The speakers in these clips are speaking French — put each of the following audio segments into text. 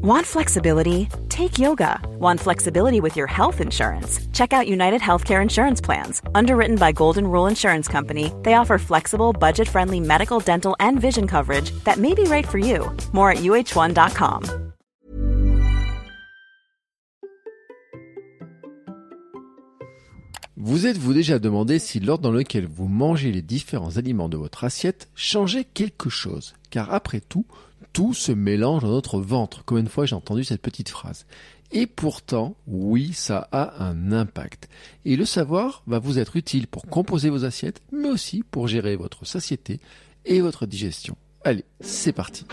Want flexibility? Take yoga. Want flexibility with your health insurance? Check out United Healthcare Insurance Plans. Underwritten by Golden Rule Insurance Company, they offer flexible, budget friendly medical, dental, and vision coverage that may be right for you. More at uh1.com. Vous êtes-vous déjà demandé si l'ordre dans lequel vous mangez les différents aliments de votre assiette changeait quelque chose? Car après tout, tout se mélange dans notre ventre. Combien de fois j'ai entendu cette petite phrase Et pourtant, oui, ça a un impact. Et le savoir va vous être utile pour composer vos assiettes, mais aussi pour gérer votre satiété et votre digestion. Allez, c'est parti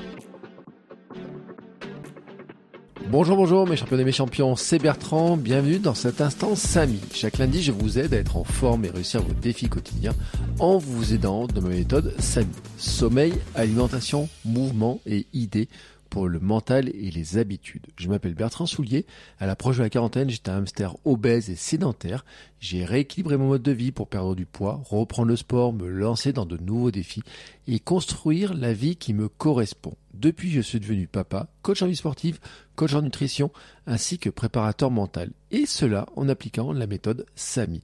Bonjour, bonjour mes champions et mes champions, c'est Bertrand, bienvenue dans cet instant Samy. Chaque lundi, je vous aide à être en forme et réussir vos défis quotidiens en vous aidant de ma méthode Samy. Sommeil, alimentation, mouvement et idées pour le mental et les habitudes. Je m'appelle Bertrand Soulier. À l'approche de la quarantaine, j'étais un hamster obèse et sédentaire. J'ai rééquilibré mon mode de vie pour perdre du poids, reprendre le sport, me lancer dans de nouveaux défis et construire la vie qui me correspond. Depuis, je suis devenu papa, coach en vie sportive, coach en nutrition, ainsi que préparateur mental. Et cela en appliquant la méthode SAMI.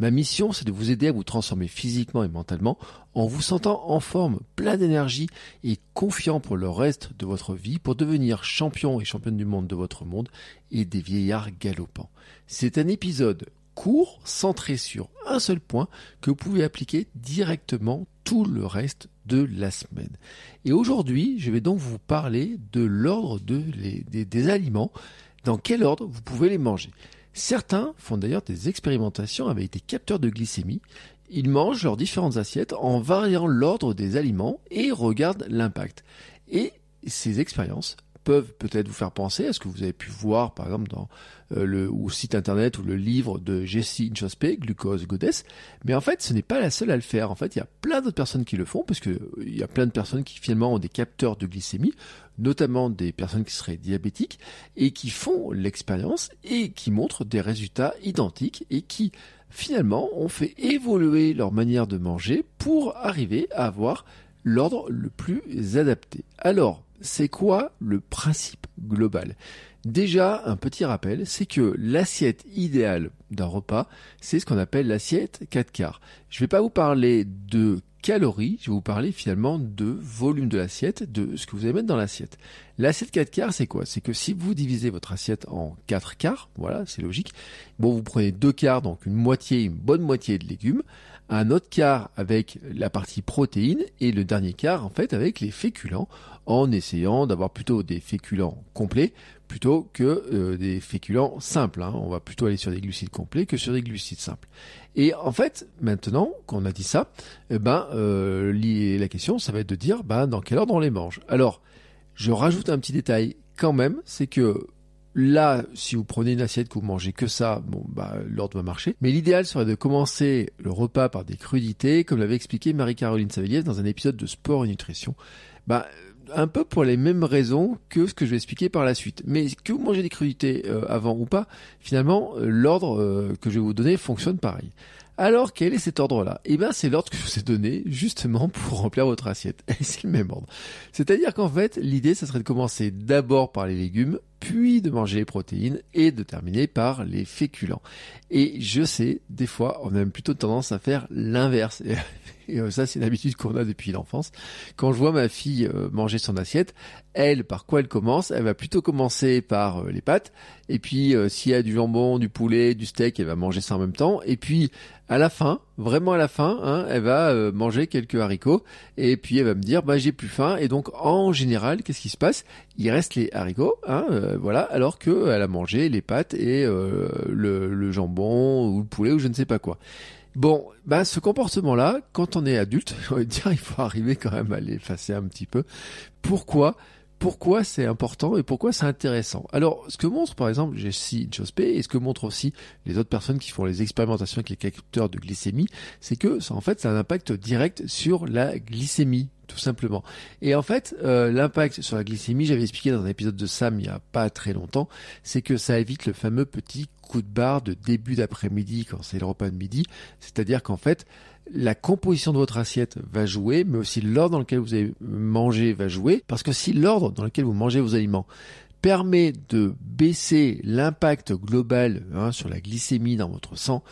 Ma mission, c'est de vous aider à vous transformer physiquement et mentalement en vous sentant en forme, plein d'énergie et confiant pour le reste de votre vie pour devenir champion et championne du monde de votre monde et des vieillards galopants. C'est un épisode court, centré sur un seul point que vous pouvez appliquer directement tout le reste de la semaine. Et aujourd'hui, je vais donc vous parler de l'ordre de des, des aliments, dans quel ordre vous pouvez les manger? Certains font d'ailleurs des expérimentations avec des capteurs de glycémie. Ils mangent leurs différentes assiettes en variant l'ordre des aliments et regardent l'impact. Et ces expériences peuvent peut-être vous faire penser à ce que vous avez pu voir par exemple dans euh, le site internet ou le livre de Jessie Inchospé, Glucose Goddess. Mais en fait, ce n'est pas la seule à le faire. En fait, il y a plein d'autres personnes qui le font parce que euh, il y a plein de personnes qui finalement ont des capteurs de glycémie, notamment des personnes qui seraient diabétiques et qui font l'expérience et qui montrent des résultats identiques et qui finalement ont fait évoluer leur manière de manger pour arriver à avoir l'ordre le plus adapté. Alors, c'est quoi le principe global? Déjà, un petit rappel, c'est que l'assiette idéale d'un repas, c'est ce qu'on appelle l'assiette 4 quarts. Je ne vais pas vous parler de calories, je vais vous parler finalement de volume de l'assiette, de ce que vous allez mettre dans l'assiette. L'assiette 4 quarts, c'est quoi? C'est que si vous divisez votre assiette en 4 quarts, voilà, c'est logique, bon, vous prenez deux quarts, donc une moitié, une bonne moitié de légumes, un autre quart avec la partie protéine et le dernier quart en fait avec les féculents en essayant d'avoir plutôt des féculents complets plutôt que euh, des féculents simples. Hein. On va plutôt aller sur des glucides complets que sur des glucides simples. Et en fait, maintenant qu'on a dit ça, eh ben euh, la question ça va être de dire ben, dans quel ordre on les mange. Alors, je rajoute un petit détail quand même, c'est que Là, si vous prenez une assiette que vous mangez que ça, bon, bah, l'ordre va marcher. Mais l'idéal serait de commencer le repas par des crudités, comme l'avait expliqué Marie-Caroline Saveliès dans un épisode de Sport et Nutrition. Bah, un peu pour les mêmes raisons que ce que je vais expliquer par la suite. Mais que vous mangez des crudités euh, avant ou pas, finalement, euh, l'ordre euh, que je vais vous donner fonctionne pareil. Alors, quel est cet ordre-là? Eh bien, c'est l'ordre que je vous ai donné justement pour remplir votre assiette. Et c'est le même ordre. C'est-à-dire qu'en fait, l'idée, ça serait de commencer d'abord par les légumes, puis de manger les protéines et de terminer par les féculents. Et je sais, des fois, on a même plutôt tendance à faire l'inverse. Et euh, ça, c'est une habitude qu'on a depuis l'enfance. Quand je vois ma fille euh, manger son assiette, elle, par quoi elle commence? Elle va plutôt commencer par euh, les pâtes. Et puis, s'il y a du jambon, du poulet, du steak, elle va manger ça en même temps. Et puis, à la fin, vraiment à la fin, hein, elle va manger quelques haricots. Et puis, elle va me dire, bah, j'ai plus faim. Et donc, en général, qu'est-ce qui se passe? Il reste les haricots, hein, voilà, alors que elle a mangé les pâtes et le, le jambon ou le poulet ou je ne sais pas quoi. Bon, bah ce comportement-là, quand on est adulte, on va dire, il faut arriver quand même à l'effacer un petit peu. Pourquoi? Pourquoi c'est important et pourquoi c'est intéressant? Alors, ce que montre par exemple Jessie Jospé et ce que montrent aussi les autres personnes qui font les expérimentations avec les capteurs de glycémie, c'est que en fait, ça a un impact direct sur la glycémie tout simplement. Et en fait, euh, l'impact sur la glycémie, j'avais expliqué dans un épisode de Sam il y a pas très longtemps, c'est que ça évite le fameux petit coup de barre de début d'après-midi quand c'est le repas de midi. C'est-à-dire qu'en fait, la composition de votre assiette va jouer, mais aussi l'ordre dans lequel vous avez mangé va jouer. Parce que si l'ordre dans lequel vous mangez vos aliments permet de baisser l'impact global hein, sur la glycémie dans votre sang,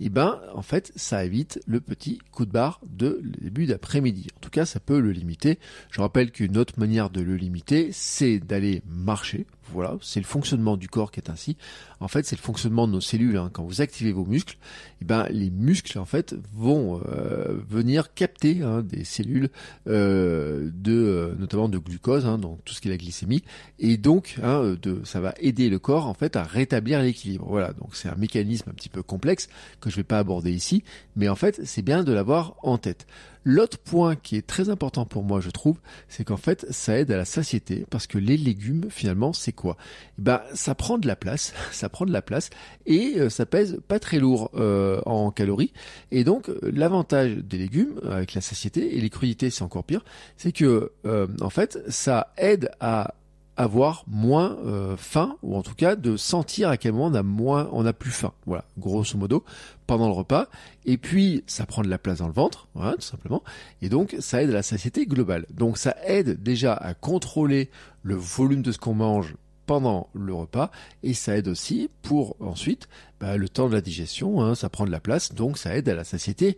eh ben en fait ça évite le petit coup de barre de début d'après-midi. En tout cas, ça peut le limiter. Je rappelle qu'une autre manière de le limiter, c'est d'aller marcher. Voilà, c'est le fonctionnement du corps qui est ainsi. En fait, c'est le fonctionnement de nos cellules. Hein. Quand vous activez vos muscles, eh ben les muscles en fait vont euh, venir capter hein, des cellules euh, de euh, notamment de glucose, hein, donc tout ce qui est la glycémie, et donc ça va aider le corps en fait à rétablir l'équilibre. Voilà, donc c'est un mécanisme un petit peu complexe je vais pas aborder ici, mais en fait c'est bien de l'avoir en tête. L'autre point qui est très important pour moi, je trouve, c'est qu'en fait, ça aide à la satiété parce que les légumes, finalement, c'est quoi? Eh Ben, ça prend de la place, ça prend de la place et euh, ça pèse pas très lourd euh, en calories. Et donc, l'avantage des légumes avec la satiété et les crudités, c'est encore pire, c'est que euh, en fait, ça aide à avoir moins euh, faim ou en tout cas de sentir à quel moment on a moins on a plus faim. Voilà grosso modo pendant le repas. Et puis ça prend de la place dans le ventre tout simplement. Et donc ça aide à la satiété globale. Donc ça aide déjà à contrôler le volume de ce qu'on mange pendant le repas. Et ça aide aussi pour ensuite bah, le temps de la digestion hein, ça prend de la place. Donc ça aide à la satiété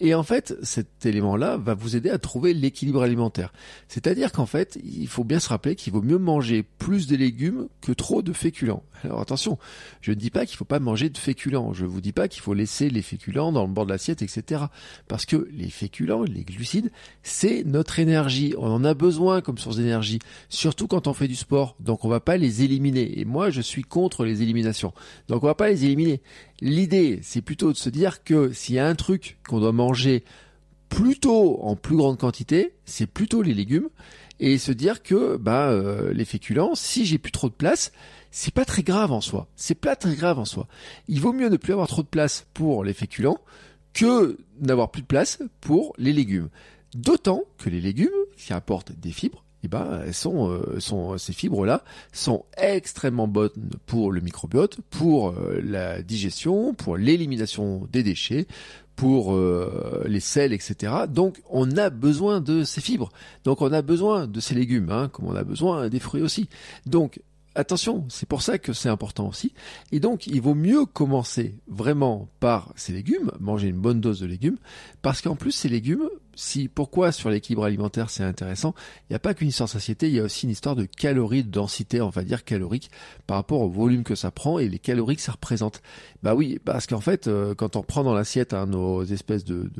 Et en fait, cet élément-là va vous aider à trouver l'équilibre alimentaire. C'est-à-dire qu'en fait, il faut bien se rappeler qu'il vaut mieux manger plus de légumes que trop de féculents. Alors attention, je ne dis pas qu'il faut pas manger de féculents. Je vous dis pas qu'il faut laisser les féculents dans le bord de l'assiette, etc. Parce que les féculents, les glucides, c'est notre énergie. On en a besoin comme source d'énergie, surtout quand on fait du sport. Donc on va pas les éliminer. Et moi, je suis contre les éliminations. Donc on va pas les éliminer. L'idée, c'est plutôt de se dire que s'il y a un truc qu'on doit manger plutôt en plus grande quantité, c'est plutôt les légumes et se dire que bah euh, les féculents, si j'ai plus trop de place, c'est pas très grave en soi. C'est pas très grave en soi. Il vaut mieux ne plus avoir trop de place pour les féculents que n'avoir plus de place pour les légumes. D'autant que les légumes, qui apportent des fibres, eh ben, euh, ces fibres-là sont extrêmement bonnes pour le microbiote, pour euh, la digestion, pour l'élimination des déchets, pour euh, les sels, etc. Donc on a besoin de ces fibres. Donc on a besoin de ces légumes, hein, comme on a besoin des fruits aussi. Donc attention, c'est pour ça que c'est important aussi. Et donc, il vaut mieux commencer vraiment par ces légumes, manger une bonne dose de légumes, parce qu'en plus, ces légumes, si pourquoi sur l'équilibre alimentaire c'est intéressant, il n'y a pas qu'une histoire de satiété, il y a aussi une histoire de calories, de densité, on va dire calorique, par rapport au volume que ça prend et les calories que ça représente. Bah oui, parce qu'en fait, euh, quand on prend dans l'assiette hein, nos espèces de,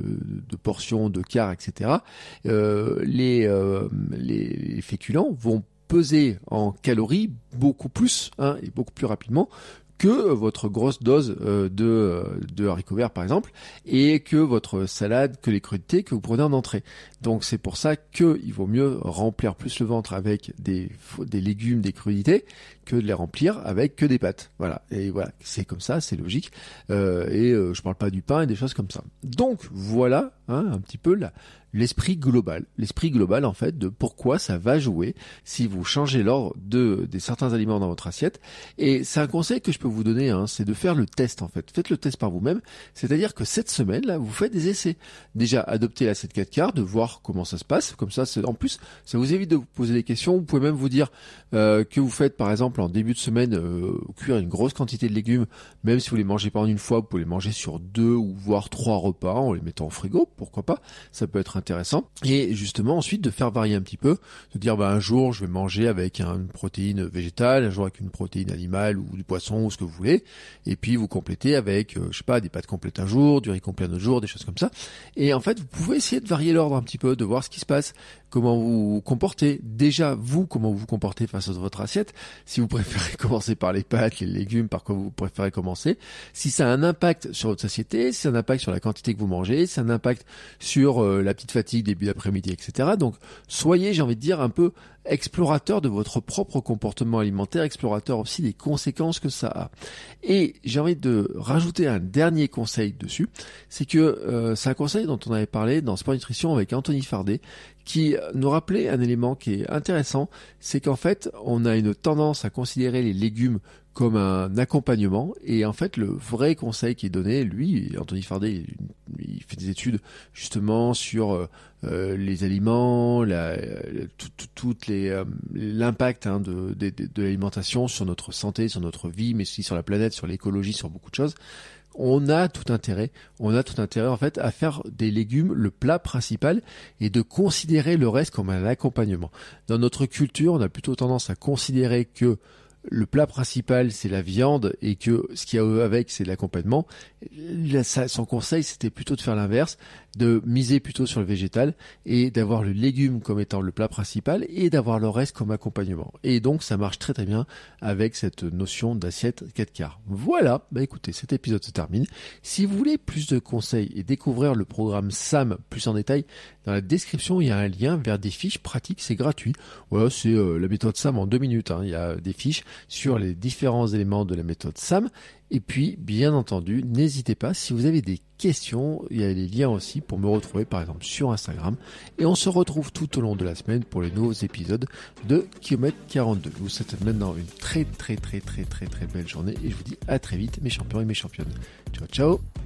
portions, de quarts, etc., euh, les, euh, les féculents vont peser en calories beaucoup plus hein, et beaucoup plus rapidement que votre grosse dose euh, de, euh, de haricots verts par exemple et que votre salade, que les crudités que vous prenez en entrée. Donc c'est pour ça qu'il vaut mieux remplir plus le ventre avec des, des légumes, des crudités que de les remplir avec que des pâtes. Voilà. Et voilà, c'est comme ça, c'est logique. Euh, et je parle pas du pain et des choses comme ça. Donc voilà hein, un petit peu la, l'esprit global, l'esprit global en fait de pourquoi ça va jouer si vous changez l'ordre de des certains aliments dans votre assiette. Et c'est un conseil que je peux vous donner, hein, c'est de faire le test en fait. Faites le test par vous-même, c'est-à-dire que cette semaine là, vous faites des essais. Déjà, adoptez la 7 4 quarts, de voir comment ça se passe. Comme ça, en plus, ça vous évite de vous poser des questions. Vous pouvez même vous dire euh, que vous faites par exemple en début de semaine euh, cuire une grosse quantité de légumes, même si vous les mangez pas en une fois, vous pouvez les manger sur deux ou voire trois repas en les mettant au frigo, pourquoi pas? Ça peut être intéressant. Et justement, ensuite, de faire varier un petit peu, de dire, bah, un jour, je vais manger avec une protéine végétale, un jour avec une protéine animale ou du poisson ou que vous voulez. Et puis, vous complétez avec, euh, je sais pas, des pâtes complètes un jour, du riz complet un autre jour, des choses comme ça. Et en fait, vous pouvez essayer de varier l'ordre un petit peu, de voir ce qui se passe, comment vous comportez. Déjà, vous, comment vous vous comportez face à votre assiette. Si vous préférez commencer par les pâtes, les légumes, par quoi vous préférez commencer. Si ça a un impact sur votre satiété, si ça a un impact sur la quantité que vous mangez, si ça a un impact sur euh, la petite fatigue début d'après-midi, etc. Donc soyez, j'ai envie de dire, un peu explorateur de votre propre comportement alimentaire, explorateur aussi des conséquences que ça a. Et j'ai envie de rajouter un dernier conseil dessus, c'est que euh, c'est un conseil dont on avait parlé dans Sport Nutrition avec Anthony Fardet, qui nous rappelait un élément qui est intéressant, c'est qu'en fait, on a une tendance à considérer les légumes comme un accompagnement. Et en fait, le vrai conseil qui est donné, lui, Anthony Fardet, il fait des études justement sur euh, euh, les aliments, la, tout, les euh, l'impact hein, de, de, de l'alimentation sur notre santé, sur notre vie, mais aussi sur la planète, sur l'écologie, sur beaucoup de choses on a tout intérêt, on a tout intérêt en fait à faire des légumes le plat principal et de considérer le reste comme un accompagnement. Dans notre culture, on a plutôt tendance à considérer que le plat principal c'est la viande et que ce qu'il y a avec c'est l'accompagnement, son conseil c'était plutôt de faire l'inverse, de miser plutôt sur le végétal et d'avoir le légume comme étant le plat principal et d'avoir le reste comme accompagnement. Et donc ça marche très très bien avec cette notion d'assiette 4 quarts. Voilà, bah écoutez, cet épisode se termine. Si vous voulez plus de conseils et découvrir le programme SAM plus en détail, dans la description il y a un lien vers des fiches pratiques, c'est gratuit. Voilà, c'est euh, la méthode SAM en deux minutes. Hein. Il y a des fiches sur les différents éléments de la méthode SAM. Et puis, bien entendu, n'hésitez pas, si vous avez des questions, il y a des liens aussi pour me retrouver par exemple sur Instagram. Et on se retrouve tout au long de la semaine pour les nouveaux épisodes de Kilomètre 42. Je vous souhaite maintenant une très très très très très très belle journée et je vous dis à très vite mes champions et mes championnes. Ciao ciao